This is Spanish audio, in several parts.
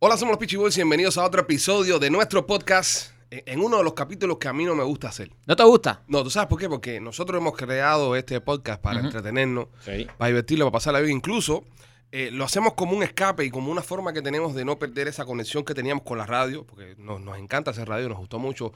Hola, somos los Peachy Boys y bienvenidos a otro episodio de nuestro podcast. En en uno de los capítulos que a mí no me gusta hacer. ¿No te gusta? No, ¿tú sabes por qué? Porque nosotros hemos creado este podcast para entretenernos, Sí. para divertirlo, para pasarla bien. Incluso eh, lo hacemos como un escape y como una forma que tenemos de no perder esa conexión que teníamos con la radio, porque nos, nos encanta hacer radio, nos gustó mucho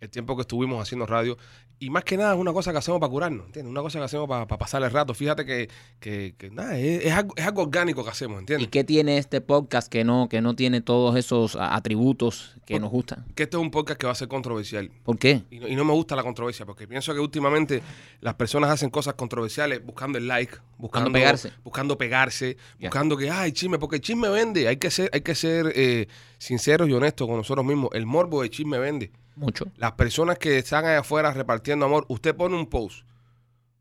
el tiempo que estuvimos haciendo radio. Y más que nada es una cosa que hacemos para curarnos, ¿entiendes? Una cosa que hacemos para, para pasar el rato. Fíjate que, que- que nada, es, es algo, es algo orgánico que hacemos, ¿Y ¿entiendes? qué tiene este podcast que no, que no tiene todos esos atributos que nos gustan? Que este es un podcast que va a ser controversial. ¿Por qué? Y no, y no me gusta la controversia, porque pienso que últimamente las personas hacen cosas controversiales buscando el like, buscando, pegarse. buscando pegarse, buscando que, ay, chisme, porque el chisme vende. Hay que ser, hay que ser eh, sinceros y honestos con nosotros mismos. El morbo de chisme vende. Mucho. Las personas que están allá afuera repartiendo amor, usted pone un post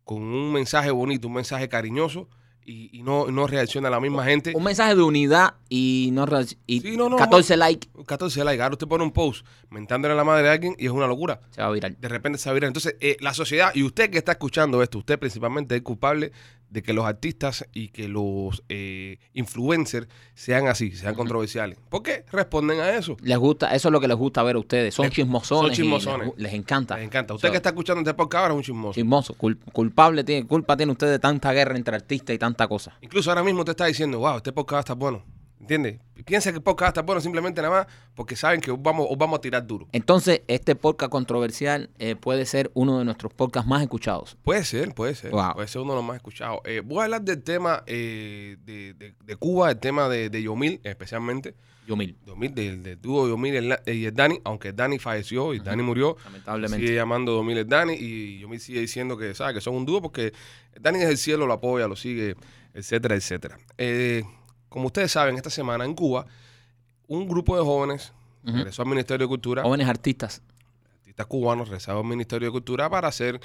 con un mensaje bonito, un mensaje cariñoso, y, y no, no reacciona a la misma gente. Un mensaje de unidad y no y Sí, no, no, 14 likes 14 likes. Ahora usted pone un post mentándole a la madre de alguien y es una locura. se va a virar. de repente se viral. Entonces, eh, la sociedad, y usted que está escuchando esto, usted principalmente es culpable de que los artistas y que los eh, influencers sean así, sean controversiales. ¿Por qué responden a eso? Les gusta, eso es lo que les gusta ver a ustedes. Son Les- chismosones. son chismosones. Les, les encanta. Les encanta. Usted So, que está escuchando este podcast ahora es un chismoso. Chismoso. Cul- culpable tiene, culpa tiene usted de tanta guerra entre artistas y tanta cosa. Incluso ahora mismo te está diciendo, wow, este podcast está bueno. ¿Entiendes? Piensa que el podcast está bueno simplemente nada más porque saben que os vamos, os vamos a tirar duro. Entonces, este podcast controversial eh, puede ser uno de nuestros podcasts más escuchados. Puede ser, puede ser. Wow. Puede ser uno de los más escuchados. Eh, voy a hablar del tema eh, de, de- de Cuba, el tema de, de Yomil especialmente. Yo mil, Yomil, del, del dúo Yomil y el- y el Dani, aunque el Dani falleció y Dani murió, lamentablemente. sigue llamando Yomil el Dani y Yomil sigue diciendo que, sabe, que son un dúo porque el Dani es el cielo, lo apoya, lo sigue, etcétera, etcétera. Eh, como ustedes saben, esta semana en Cuba, un grupo de jóvenes regresó al Ministerio de Cultura, Jóvenes artistas. artistas cubanos, regresaron al Ministerio de Cultura para hacer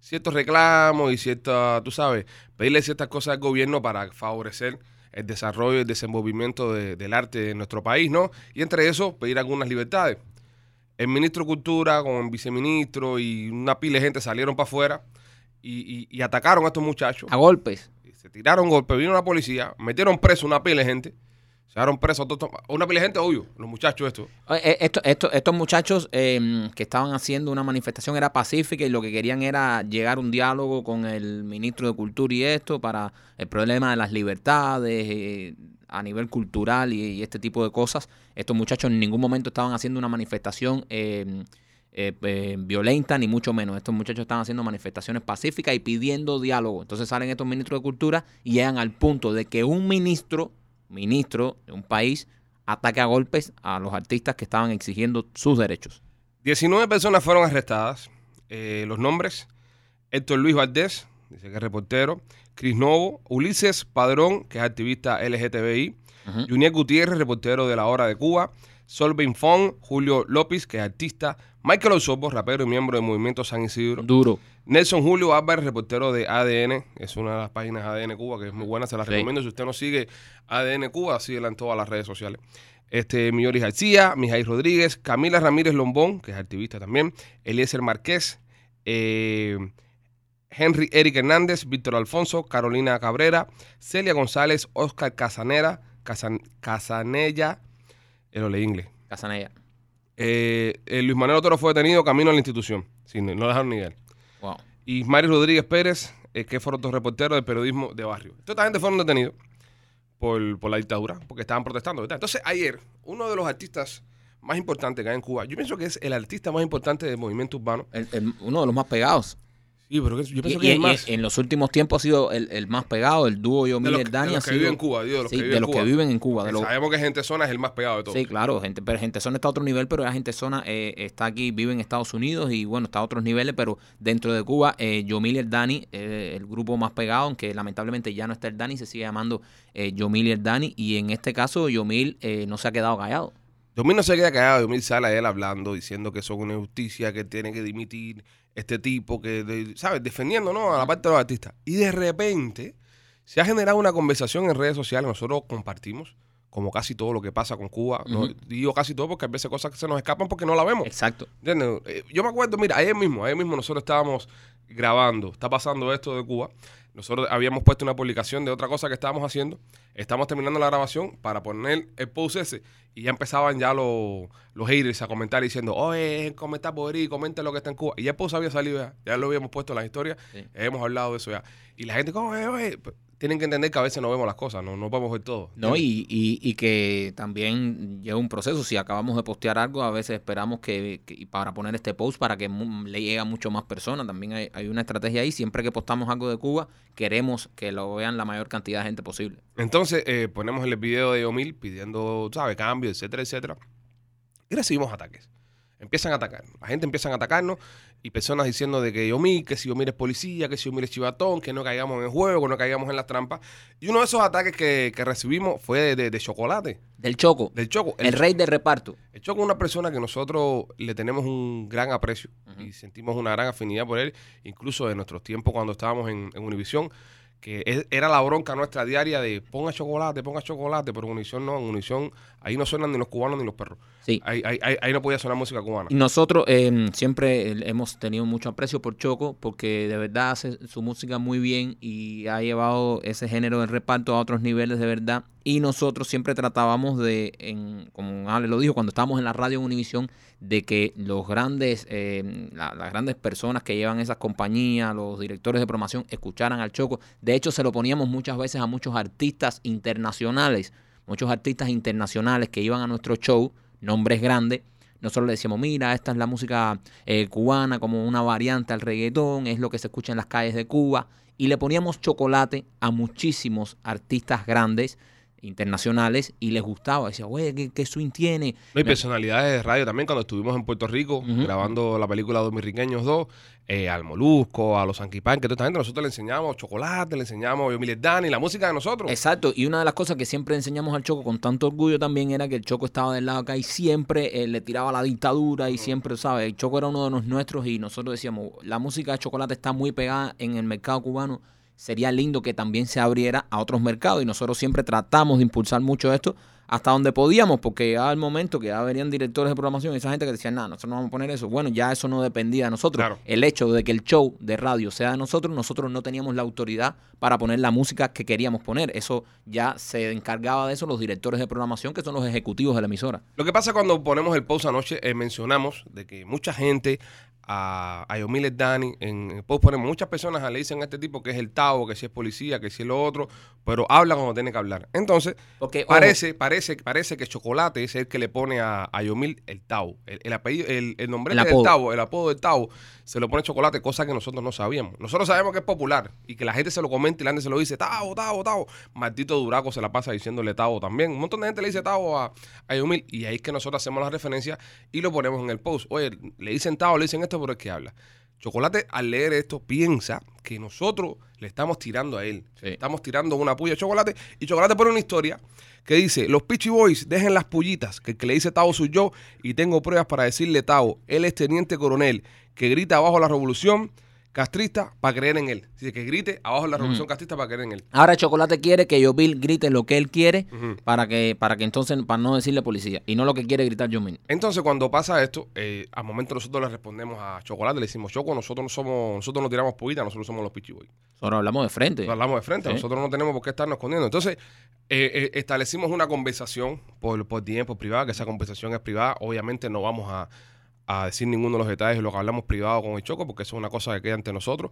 ciertos reclamos y ciertas, tú sabes, pedirle ciertas cosas al gobierno para favorecer el desarrollo y el desenvolvimiento de- del arte en nuestro país, ¿no? Y entre eso, pedir algunas libertades. El ministro de Cultura con el viceministro y una pila de gente salieron para afuera y, y- y atacaron a estos muchachos. A golpes. Se tiraron golpes, vino la policía, metieron preso una pila de gente, se dieron preso una pila de gente, obvio, los muchachos estos. Eh, eh, esto- esto- estos muchachos eh, que estaban haciendo una manifestación era pacífica y lo que querían era llegar a un diálogo con el ministro de Cultura y esto para el problema de las libertades eh, a nivel cultural y, y este tipo de cosas. Estos muchachos en ningún momento estaban haciendo una manifestación eh, eh, eh, violenta, ni mucho menos. Estos muchachos estaban haciendo manifestaciones pacíficas y pidiendo diálogo. Entonces salen estos ministros de Cultura y llegan al punto de que un ministro, ministro de un país, ataque a golpes a los artistas que estaban exigiendo sus derechos. 19 personas fueron arrestadas. Eh, los nombres: Héctor Luis Valdés, dice que es reportero. Cris Novo, Ulises Padrón, que es activista LGTBI. Ujú. Juniel Gutiérrez, reportero de La Hora de Cuba. Solvin Fong, Julio López, que es artista. Michael Osorbo, rapero y miembro del Movimiento San Isidro. Duro. Nelson Julio Álvarez, reportero de ADN, es una de las páginas ADN Cuba que es muy buena, se las Sí. recomiendo. Si usted no sigue ADN Cuba, síguela en todas las redes sociales. Este, Miyori García, Mijail Rodríguez, Camila Ramírez Lombón, que es activista también, Eliezer Márquez, eh, Henry Eric Hernández, Víctor Alfonso, Carolina Cabrera, Celia González, Oscar Casanera, Casan- Casanella, lo leí en inglés. Casanella. Eh, eh, Luis Manuel Otero fue detenido camino a la institución, sí, no, no lo dejaron ni ir. Wow. Y Mari Rodríguez Pérez, eh, que fueron dos reporteros del periodismo de barrio. Toda esta gente fueron detenidos por, por la dictadura, porque estaban protestando. ¿verdad? Entonces, ayer, uno de los artistas más importantes que hay en Cuba, yo pienso que es el artista más importante del movimiento urbano. El- el- uno de los más pegados. Sí, pero yo pienso y- que es más. en los últimos tiempos ha sido el, el más pegado. El dúo Yo de los, Miller Dani de ha los que sido- viven en Cuba, digo, de los sí, que viven de en los Cuba. que viven en Cuba. de Que los- Sabemos que Gente Zona es el más pegado de todos. Sí, claro, gente, pero gente zona está a otro nivel, pero la gente zona eh, está aquí, vive en Estados Unidos y bueno, está a otros niveles, pero dentro de Cuba, eh, Yomil y el Dani, eh, el grupo más pegado, aunque lamentablemente ya no está el Dani, se sigue llamando eh, Yomil y el Dani, y en este caso Yomil eh, no se ha quedado callado. Yomil no se queda callado, Yomil sale a él hablando, diciendo que son una injusticia, que tiene que dimitir este tipo, que, de- ¿sabes? Defendiendo, ¿no? A la parte de los artistas. Y de repente se ha generado una conversación en redes sociales, nosotros compartimos, como casi todo lo que pasa con Cuba. Digo casi todo porque a veces cosas que se nos escapan porque no la vemos. Exacto. ¿Entiendes? Eh, Yo me acuerdo, mira, ayer mismo, ayer mismo nosotros estábamos grabando, está pasando esto de Cuba, nosotros habíamos puesto una publicación de otra cosa que estábamos haciendo. Estamos terminando la grabación para poner el post ese y ya empezaban ya los, los haters a comentar diciendo, oye, comenta por ahí, comenta lo que está en Cuba. Y ya el post había salido ya, ya lo habíamos puesto en las historias, Sí. hemos hablado de eso ya. Y la gente, oye, oye, tienen que entender que a veces no vemos las cosas, no, no podemos ver todo. No, y, y, y que también lleva un proceso. Si acabamos de postear algo, a veces esperamos que, que- y para poner este post para que le llegue a mucho más personas. También hay, hay una estrategia ahí. Siempre que postamos algo de Cuba, queremos que lo vean la mayor cantidad de gente posible. Entonces eh, ponemos el video de Yomil pidiendo, ¿sabe? Cambio, etcétera, etcétera. Y recibimos ataques. Empiezan a atacar. La gente empieza a atacarnos y personas diciendo de que Yomil, que si Yomil es policía, que si Yomil es chivatón, que no caigamos en el juego, que no caigamos en las trampas. Y uno de esos ataques que, que recibimos fue de, de- de chocolate, Del Choco, del Choco. el rey del reparto. El Choco es una persona que nosotros le tenemos un gran aprecio y sentimos una gran afinidad por él, incluso de nuestros tiempos cuando estábamos en, en Univisión, que era la bronca nuestra diaria de ponga chocolate, ponga chocolate, pero en Univisión no, en Univisión ahí no suenan ni los cubanos ni los perros. Sí. Ahí, ahí- ahí- no podía sonar música cubana. Nosotros eh, siempre eh, hemos tenido mucho aprecio por Choco porque de verdad hace su música muy bien y ha llevado ese género de reparto a otros niveles de verdad. Y nosotros siempre tratábamos de, en, como Ale lo dijo, cuando estábamos en la radio Univisión, de que los grandes, eh, la- las grandes personas que llevan esas compañías, los directores de promoción, escucharan al Choco. De hecho, se lo poníamos muchas veces a muchos artistas internacionales, muchos artistas internacionales que iban a nuestro show, nombres grandes, nosotros le decíamos, mira, esta es la música eh, cubana como una variante al reggaetón, es lo que se escucha en las calles de Cuba. Y le poníamos chocolate a muchísimos artistas grandes, internacionales, y les gustaba. Decía, güey, ¿qué, qué swing tiene? No, y personalidades de radio también, cuando estuvimos en Puerto Rico grabando la película Dominriqueños 2, eh, al Molusco, a los Sanquipán, que toda esta gente, nosotros le enseñamos chocolate, le enseñamos Yomil Dani, la música de nosotros. Exacto, y una de las cosas que siempre enseñamos al Choco con tanto orgullo también era que el Choco estaba del lado acá y siempre eh, le tiraba la dictadura y siempre, ¿sabes? El Choco era uno de los nuestros y nosotros decíamos, la música de chocolate está muy pegada en el mercado cubano, sería lindo que también se abriera a otros mercados y nosotros siempre tratamos de impulsar mucho esto hasta donde podíamos, porque ya al momento que ya venían directores de programación y esa gente que decían, nada, nosotros no vamos a poner eso. Bueno, ya eso no dependía de nosotros. Claro. El hecho de que el show de radio sea de nosotros, nosotros no teníamos la autoridad para poner la música que queríamos poner. Eso ya se encargaba de eso los directores de programación, que son los ejecutivos de la emisora. Lo que pasa cuando ponemos el post anoche, eh, mencionamos de que mucha gente a, a Yomil Dani, en el post ponemos, muchas personas le dicen a este tipo que es el Tavo, que si es policía, que si es lo otro, pero habla cuando tiene que hablar. Entonces, Porque, ojo, parece, parece, parece que Chocolate es el que le pone a, a Yomil el Tavo. El, el apellido, el, el nombre El del. Tavo, el apodo del Tavo, se lo pone Chocolate, cosa que nosotros no sabíamos. Nosotros sabemos que es popular y que la gente se lo comenta y la gente se lo dice, Tavo, Tavo, Tavo. Maldito Duraco se la pasa diciéndole Tavo también. Un montón de gente le dice Tavo a, a Yomil y ahí es que nosotros hacemos la referencia y lo ponemos en el post. Oye, le dicen Tavo, le dicen esto, pero es que habla. Chocolate al leer esto piensa que nosotros le estamos tirando a él. Sí. Estamos tirando una puya a Chocolate y Chocolate pone una historia que dice, los Peachy Boys dejen las pullitas, que el que le dice Tavo soy yo y tengo pruebas para decirle Tavo, él es teniente coronel que grita abajo la revolución castrista para creer en él. Dice que grite abajo la revolución castrista para creer en él. Ahora Chocolate quiere que Bill grite lo que él quiere para que para que entonces, para no decirle policía, y no lo que quiere gritar Yomil. Entonces, cuando pasa esto, eh, al momento nosotros le respondemos a Chocolate, le decimos, Choco, nosotros no somos, nosotros no tiramos pullitas, nosotros somos los Boys. Ahora hablamos de frente. Nosotros hablamos de frente, Sí. nosotros no tenemos por qué estarnos escondiendo. Entonces, eh, eh, establecimos una conversación por, por tiempo privada, que esa conversación es privada. Obviamente no vamos a, a decir ninguno de los detalles de lo que hablamos privado con el Choco, porque eso es una cosa que queda entre nosotros.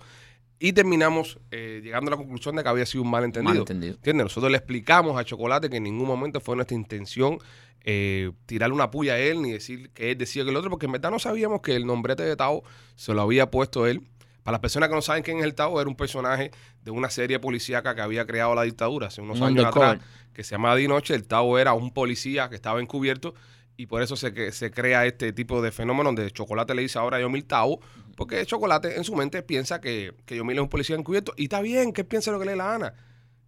Y terminamos eh, llegando a la conclusión de que había sido un malentendido. Malentendido. ¿Entiendes? Nosotros le explicamos a Chocolate que en ningún momento fue nuestra intención eh, tirarle una puya a él, ni decir que él decía que el otro, porque en verdad no sabíamos que el nombrete de Tao se lo había puesto él. Para las personas que no saben quién es el Tao, era un personaje de una serie policíaca que había creado la dictadura hace unos Un años atrás, que se llamaba Dinoche. El Tao era un policía que estaba encubierto y por eso se, que- se crea este tipo de fenómeno donde Chocolate le dice ahora a Yomil Tao, porque Chocolate en su mente piensa que, que Yomil es un policía encubierto y está bien que él piense lo que le dé la gana.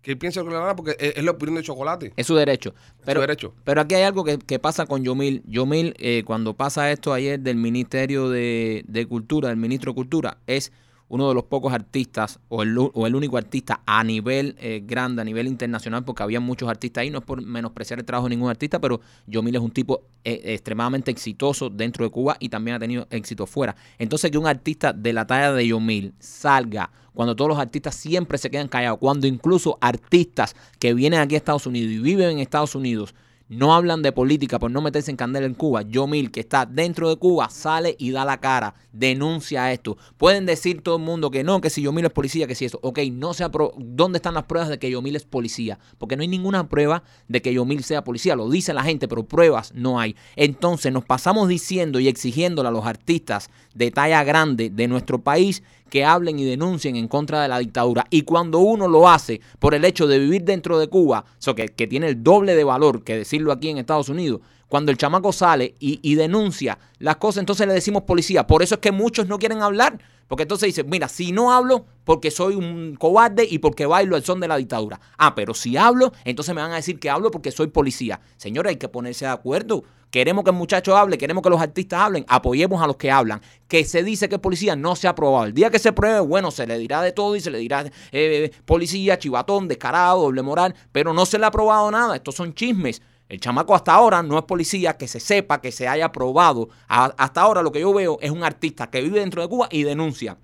Que él piense lo que le dé la gana porque es, es la opinión de Chocolate. Es su derecho. Pero, derecho. Pero aquí hay algo que, que pasa con Yomil. Yomil, eh, cuando pasa esto ayer del Ministerio de, de Cultura, del Ministro de Cultura, es uno de los pocos artistas o el, o el único artista a nivel eh, grande, a nivel internacional, porque había muchos artistas ahí, no es por menospreciar el trabajo de ningún artista, pero Yomil es un tipo eh, extremadamente exitoso dentro de Cuba y también ha tenido éxito fuera. Entonces que un artista de la talla de Yomil salga cuando todos los artistas siempre se quedan callados, cuando incluso artistas que vienen aquí a Estados Unidos y viven en Estados Unidos no hablan de política por no meterse en candela en Cuba. Yomil, que está dentro de Cuba, sale y da la cara, denuncia esto. Pueden decir todo el mundo que no, que si Yomil es policía, que si eso. Ok, no se ¿dónde están las pruebas de que Yomil es policía? Porque no hay ninguna prueba de que Yomil sea policía. Lo dice la gente, pero pruebas no hay. Entonces nos pasamos diciendo y exigiéndole a los artistas de talla grande de nuestro país que hablen y denuncien en contra de la dictadura. Y cuando uno lo hace por el hecho de vivir dentro de Cuba, so que, que tiene el doble de valor que decirlo aquí en Estados Unidos, cuando el chamaco sale y, y denuncia las cosas, entonces le decimos policía. Por eso es que muchos no quieren hablar. Porque entonces dicen, mira, si no hablo porque soy un cobarde y porque bailo el son de la dictadura. Ah, pero si hablo, entonces me van a decir que hablo porque soy policía. Señores, hay que ponerse de acuerdo. Queremos que el muchacho hable, queremos que los artistas hablen, apoyemos a los que hablan. Que se dice que es policía no se ha probado. El día que se pruebe, bueno, se le dirá de todo y se le dirá eh, policía, chivatón, descarado, doble moral, pero no se le ha probado nada. Estos son chismes. El chamaco hasta ahora no es policía, que se sepa, que se haya probado. Hasta ahora lo que yo veo es un artista que vive dentro de Cuba y denuncia.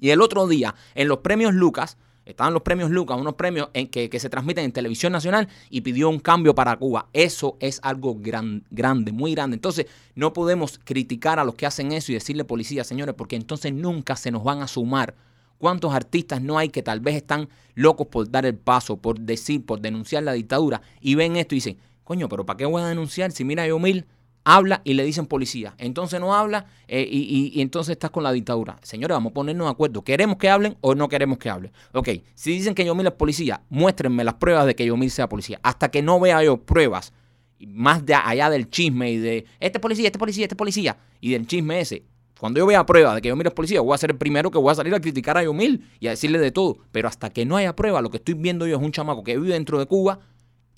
Y el otro día, en los premios Lucas, estaban los premios Lucas, unos premios en que, que se transmiten en televisión nacional y pidió un cambio para Cuba. Eso es algo gran- grande, muy grande. Entonces, no podemos criticar a los que hacen eso y decirle policía, señores, porque entonces nunca se nos van a sumar. ¿Cuántos artistas no hay que tal vez están locos por dar el paso, por decir, por denunciar la dictadura y ven esto y dicen, coño, pero ¿para qué voy a denunciar si mira yo mil habla y le dicen policía. Entonces no habla eh, y, y- entonces estás con la dictadura. Señores, vamos a ponernos de acuerdo. ¿Queremos que hablen o no queremos que hablen? Ok, si dicen que Yomil es policía, muéstrenme las pruebas de que Yomil sea policía. Hasta que no vea yo pruebas más de allá del chisme y de este policía, este policía, este policía y del chisme ese. Cuando yo vea pruebas de que Yomil es policía, voy a ser el primero que voy a salir a criticar a Yomil y a decirle de todo. Pero hasta que no haya prueba, lo que estoy viendo yo es un chamaco que vive dentro de Cuba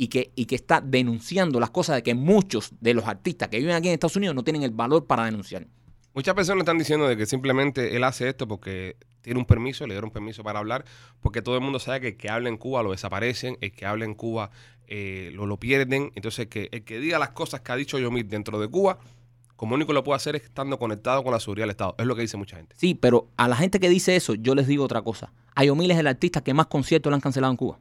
y que, y que está denunciando las cosas de que muchos de los artistas que viven aquí en Estados Unidos no tienen el valor para denunciar. Muchas personas están diciendo de que simplemente él hace esto porque tiene un permiso, le dieron permiso para hablar, porque todo el mundo sabe que el que habla en Cuba lo desaparecen, el que habla en Cuba eh, lo, lo pierden. Entonces, que el que diga las cosas que ha dicho Yomil dentro de Cuba, como único lo puede hacer es estando conectado con la seguridad del Estado. Es lo que dice mucha gente. Sí, pero a la gente que dice eso, yo les digo otra cosa. Ayomil es el artista que más conciertos le han cancelado en Cuba.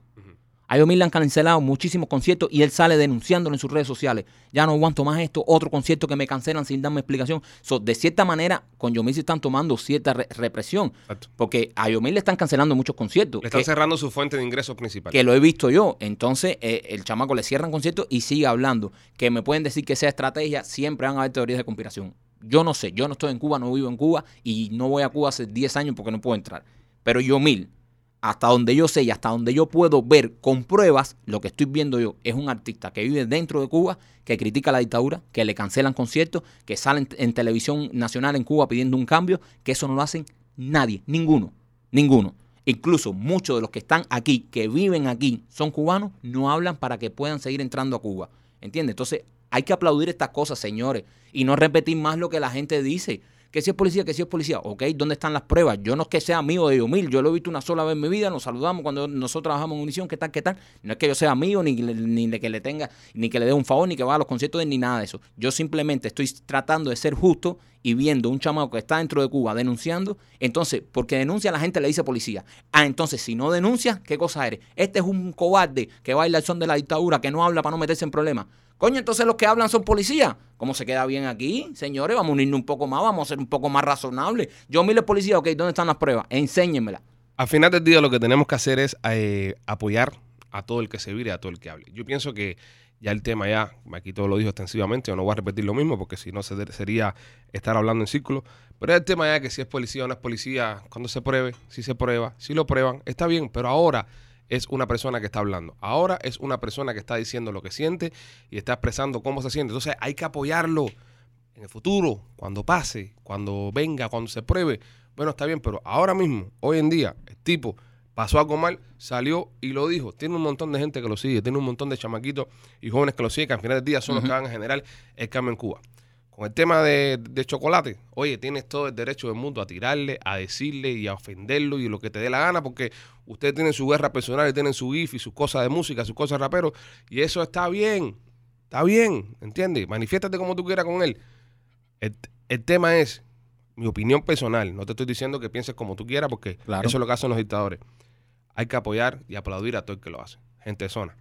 A Ayomil le han cancelado muchísimos conciertos y él sale denunciándolo en sus redes sociales. Ya no aguanto más esto, otro concierto que me cancelan sin darme explicación. So, de cierta manera, con Yomil se están tomando cierta re- represión. Exacto. Porque a Yomil le están cancelando muchos conciertos. Le están que- cerrando su fuente de ingresos principal. que lo he visto yo. Entonces, eh, el chamaco le cierran conciertos y sigue hablando. Que me pueden decir que sea estrategia, siempre van a haber teorías de conspiración. Yo no sé, yo no estoy en Cuba, no vivo en Cuba y no voy a Cuba hace 10 años porque no puedo entrar. Pero yo mil, hasta donde yo sé y hasta donde yo puedo ver con pruebas, lo que estoy viendo yo es un artista que vive dentro de Cuba, que critica la dictadura, que le cancelan conciertos, que salen en televisión nacional en Cuba pidiendo un cambio, que eso no lo hacen nadie, ninguno, ninguno. Incluso muchos de los que están aquí, que viven aquí, son cubanos, no hablan para que puedan seguir entrando a Cuba. ¿Entiendes? Entonces hay que aplaudir estas cosas, señores, y no repetir más lo que la gente dice. Que si es policía, que si es policía. Ok, ¿dónde están las pruebas? Yo no es que sea amigo de Yomil, yo lo he visto una sola vez en mi vida, nos saludamos cuando nosotros trabajamos en Unición, ¿qué tal, qué tal? No es que yo sea amigo, ni, ni de que le tenga, ni que le dé un favor, ni que vaya a los conciertos ni nada de eso. Yo simplemente estoy tratando de ser justo y viendo un chamaco que está dentro de Cuba denunciando, entonces, porque denuncia la gente le dice policía. Ah, entonces, si no denuncia, ¿qué cosa eres? Este es un cobarde que baila el son de la dictadura, que no habla para no meterse en problemas. Coño, entonces los que hablan son policías. ¿Cómo se queda bien aquí? Señores, vamos a unirnos un poco más, vamos a ser un poco más razonables. Yo mil policía, ok, ¿dónde están las pruebas? Enséñenmela. Al final del día lo que tenemos que hacer es eh, apoyar a todo el que se vire, a todo el que hable. Yo pienso que ya el tema ya, aquí todo lo dijo extensivamente, yo no voy a repetir lo mismo porque si no se- sería estar hablando en círculo, pero el tema ya que si es policía o no es policía, cuando se pruebe, si se prueba, si lo prueban, está bien, pero ahora es una persona que está hablando. Ahora es una persona que está diciendo lo que siente y está expresando cómo se siente. Entonces hay que apoyarlo en el futuro, cuando pase, cuando venga, cuando se pruebe. Bueno, está bien, pero ahora mismo, hoy en día, el tipo pasó algo mal, salió y lo dijo. Tiene un montón de gente que lo sigue, tiene un montón de chamaquitos y jóvenes que lo siguen, que al final del día son los que van a generar el cambio en Cuba. Con el tema de, de chocolate, oye, tienes todo el derecho del mundo a tirarle, a decirle y a ofenderlo y lo que te dé la gana, porque ustedes tienen su guerra personal y tienen su gif y sus cosas de música, sus cosas de rapero, y eso está bien, está bien, ¿entiendes? Manifiéstate como tú quieras con él. El, el tema es mi opinión personal, no te estoy diciendo que pienses como tú quieras, porque Claro. eso es lo que hacen los dictadores. Hay que apoyar y aplaudir a todo el que lo hace. Gente de zona.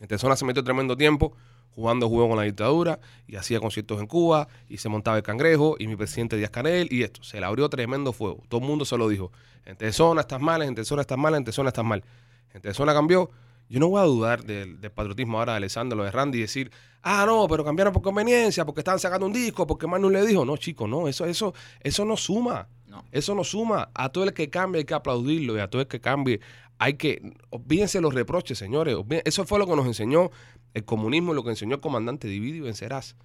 Gente de zona se metió tremendo tiempo jugando juego con la dictadura y hacía conciertos en Cuba y se montaba el cangrejo y mi presidente Díaz Canel y esto. Se le abrió tremendo fuego. Todo el mundo se lo dijo. Gente de zona estás mal, gente de zona estás mal, gente de zona estás mal. Gente de zona cambió. Yo no voy a dudar del, del patriotismo ahora de Alessandro, lo de Randy, y decir, ah, no, pero cambiaron por conveniencia, porque estaban sacando un disco, porque Manu le dijo. No, chicos, no, eso, eso, eso no suma. No. Eso no suma. A todo el que cambie hay que aplaudirlo y a todo el que cambie hay que. Olvídense los reproches, señores. Eso fue lo que nos enseñó el comunismo y lo que enseñó el comandante. Divide y vencerás.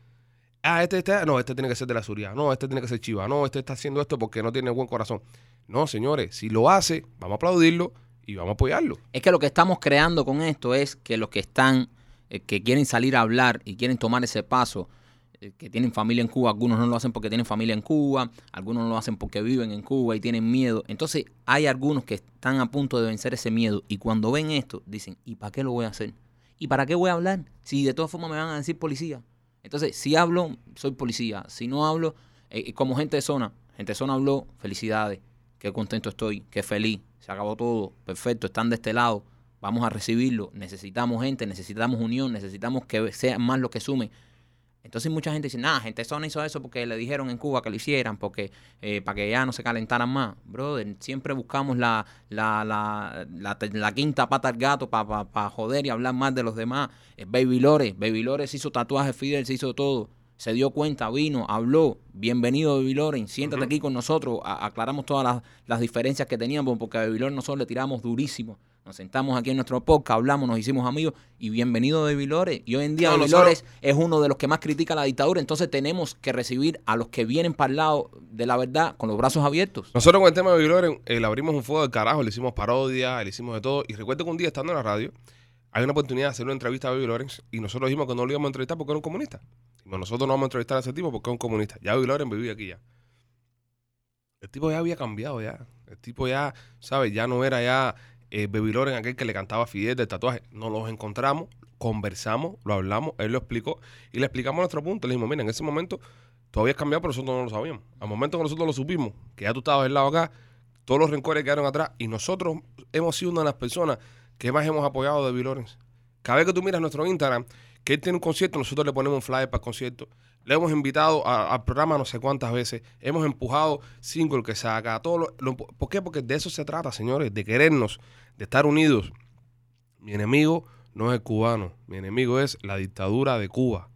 Ah, este, este, no, este tiene que ser de la Suria. No, este tiene que ser chiva. No, este está haciendo esto porque no tiene buen corazón. No, señores, si lo hace, vamos a aplaudirlo y vamos a apoyarlo. Es que lo que estamos creando con esto es que los que están, eh, que quieren salir a hablar y quieren tomar ese paso, eh, que tienen familia en Cuba, algunos no lo hacen porque tienen familia en Cuba, algunos no lo hacen porque viven en Cuba y tienen miedo. Entonces hay algunos que están a punto de vencer ese miedo y cuando ven esto dicen, ¿y para qué lo voy a hacer? ¿Y para qué voy a hablar? Si de todas formas me van a decir policía. Entonces, si hablo, soy policía. Si no hablo, eh, como gente de zona, gente de zona habló, felicidades, qué contento estoy, qué feliz, se acabó todo, perfecto, están de este lado, vamos a recibirlo, necesitamos gente, necesitamos unión, necesitamos que sean más los que sumen. Entonces mucha gente dice, nah, gente zona hizo eso porque le dijeron en Cuba que lo hicieran, porque eh, para que ya no se calentaran más. Brother, siempre buscamos la, la, la, la, quinta pata al gato para joder y hablar más de los demás. Eh, Baby Lore, Baby Lore se hizo tatuaje, Fidel se hizo todo. Se dio cuenta, vino, habló. Bienvenido, Baby Loren. Siéntate aquí con nosotros. A- aclaramos todas las, las diferencias que teníamos, porque a Baby Loren nosotros le tiramos durísimo. Nos sentamos aquí en nuestro podcast, hablamos, nos hicimos amigos. Y bienvenido, Baby Lore. Y hoy en día, No, nosotros- Lore es, uno de los que más critica la dictadura. Entonces tenemos que recibir a los que vienen para el lado de la verdad con los brazos abiertos. Nosotros con el tema de Loren, eh, le abrimos un fuego del carajo, le hicimos parodia, le hicimos de todo. Y recuerdo que un día estando en la radio, hay una oportunidad de hacer una entrevista a Baby Loren y nosotros dijimos que no lo íbamos a entrevistar porque era un comunista. Dijimos, nosotros no vamos a entrevistar a ese tipo porque es un comunista. Ya Baby Loren vivía aquí ya. El tipo ya había cambiado ya. El tipo ya, ¿sabes? Ya no era ya eh, Baby Loren aquel que le cantaba Fidel del tatuaje. Nos los encontramos, conversamos, lo hablamos, él lo explicó y le explicamos nuestro punto. Le dijimos, mira, en ese momento tú habías cambiado, pero nosotros no lo sabíamos. Al momento que nosotros lo supimos, que ya tú estabas del lado acá, todos los rencores quedaron atrás y nosotros hemos sido una de las personas que más hemos apoyado de Baby Lawrence. Cada vez que tú miras nuestro Instagram, que él tiene un concierto, nosotros le ponemos un flyer para el concierto. Le hemos invitado al programa no sé cuántas veces. Hemos empujado single que saca. Todo lo, lo- ¿Por qué? Porque de eso se trata, señores. De querernos, de estar unidos. Mi enemigo no es el cubano. Mi enemigo es la dictadura de Cuba.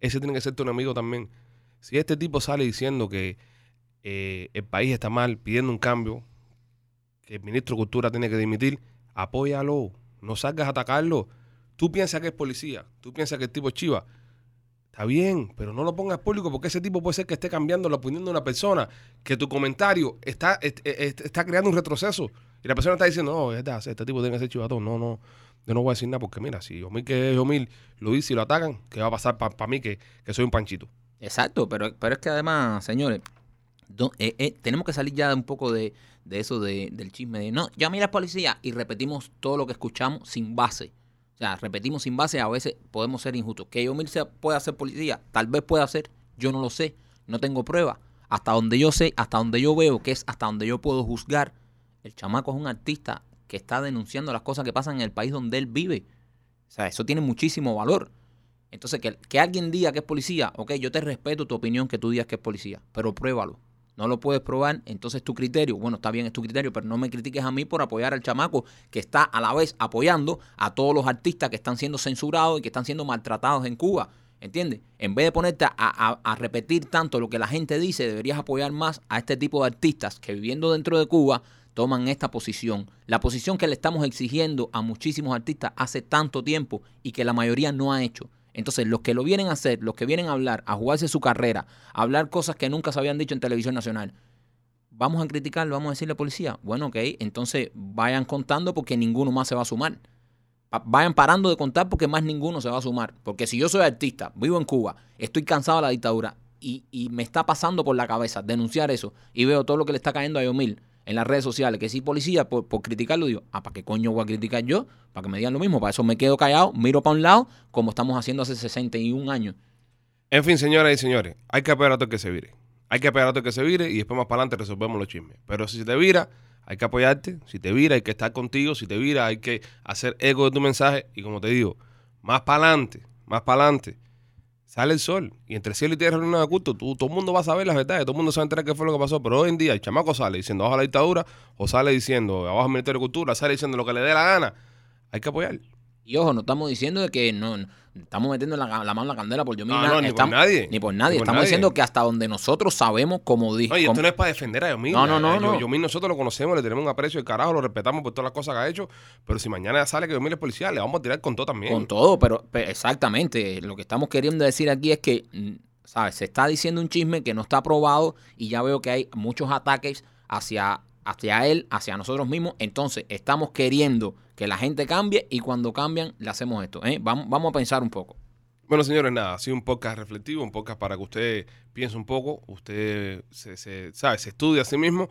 Ese tiene que ser tu enemigo también. Si este tipo sale diciendo que eh, el país está mal, pidiendo un cambio, que el ministro de Cultura tiene que dimitir, apóyalo. No salgas a atacarlo. Tú piensas que es policía. Tú piensas que el tipo es chiva. Está bien, pero no lo pongas público porque ese tipo puede ser que esté cambiando la opinión de una persona, que tu comentario está, est- est- está creando un retroceso. Y la persona está diciendo, no, este tipo tiene que ser chivatón. No, no, yo no voy a decir nada porque mira, si Omil que es Omil lo dice y lo atacan, ¿qué va a pasar para mí que, que soy un panchito? Exacto, pero, pero es que además, señores, eh, eh, tenemos que salir ya un poco de, de eso de- del chisme de no, ya mira policía y repetimos todo lo que escuchamos sin base. O sea, repetimos sin base, a veces podemos ser injustos. Que Yomil sea, pueda ser policía, tal vez pueda ser, yo no lo sé, no tengo prueba. Hasta donde yo sé, hasta donde yo veo, que es hasta donde yo puedo juzgar, el chamaco es un artista que está denunciando las cosas que pasan en el país donde él vive. O sea, eso tiene muchísimo valor. Entonces, que, que alguien diga que es policía, ok, yo te respeto tu opinión que tú digas que es policía, pero pruébalo. No lo puedes probar, entonces tu criterio, bueno, está bien, es tu criterio, pero no me critiques a mí por apoyar al chamaco que está a la vez apoyando a todos los artistas que están siendo censurados y que están siendo maltratados en Cuba. ¿Entiendes? En vez de ponerte a, a- a repetir tanto lo que la gente dice, deberías apoyar más a este tipo de artistas que viviendo dentro de Cuba toman esta posición. La posición que le estamos exigiendo a muchísimos artistas hace tanto tiempo y que la mayoría no ha hecho. Entonces, los que lo vienen a hacer, los que vienen a hablar, a jugarse su carrera, a hablar cosas que nunca se habían dicho en televisión nacional, vamos a criticarlo, vamos a decirle a la policía. Bueno, ok, entonces vayan contando porque ninguno más se va a sumar. Vayan parando de contar porque más ninguno se va a sumar. Porque si yo soy artista, vivo en Cuba, estoy cansado de la dictadura, y, y me está pasando por la cabeza denunciar eso y veo todo lo que le está cayendo a Yomil en las redes sociales, que si policía por, criticarlo, digo, ah, ¿para qué coño voy a criticar yo? Para que me digan lo mismo, para eso me quedo callado, miro para un lado, como estamos haciendo hace 61 años. En fin, señoras y señores, hay que esperar a todo que se vire. Hay que esperar a todo que se vire y después más para adelante resolvemos los chismes. Pero si te vira, hay que apoyarte. Si te vira, hay que estar contigo. Si te vira, hay que hacer eco de tu mensaje. Y como te digo, más para adelante, más para adelante, sale el sol. Y entre cielo y tierra no hay oculto. Tú, todo el mundo va a saber las verdades. Todo el mundo se va a enterar qué fue lo que pasó. Pero hoy en día el chamaco sale diciendo abajo la dictadura o sale diciendo abajo el Ministerio de Cultura, sale diciendo lo que le dé la gana. Hay que apoyar. Y ojo, no estamos diciendo de que no, estamos metiendo la, la mano en la candela por Yomil. No, nada, no, ni por nadie. Ni por nadie. Ni por estamos nadie. diciendo que hasta donde nosotros sabemos, como dijo. No, y esto no es para defender a Yomil. No, no, no, A- a no. Yomil nosotros lo conocemos, le tenemos un aprecio del carajo, lo respetamos por todas las cosas que ha hecho. Pero si mañana sale que Yomil es policía, le vamos a tirar con todo también. Con todo, pero, pero exactamente. Lo que estamos queriendo decir aquí es que, mm, ¿sabes? Se está diciendo un chisme que no está probado y ya veo que hay muchos ataques hacia, hacia él, hacia nosotros mismos. Entonces, estamos queriendo que la gente cambie y cuando cambian, le hacemos esto. ¿eh? Vamos, vamos a pensar un poco. Bueno, señores, nada, ha sido un podcast reflectivo, un podcast para que usted piense un poco, usted se, se- sabe, se estudie a sí mismo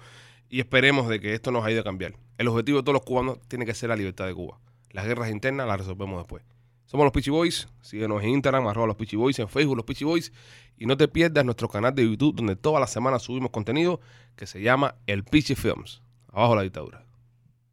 y esperemos de que esto nos ayude a cambiar. El objetivo de todos los cubanos tiene que ser la libertad de Cuba. Las guerras internas las resolvemos después. Somos los Peachy Boys, síguenos en Instagram, arroba los Peachy Boys, en Facebook los Peachy Boys y no te pierdas nuestro canal de YouTube donde todas las semanas subimos contenido que se llama El Peachy Films. Abajo la dictadura.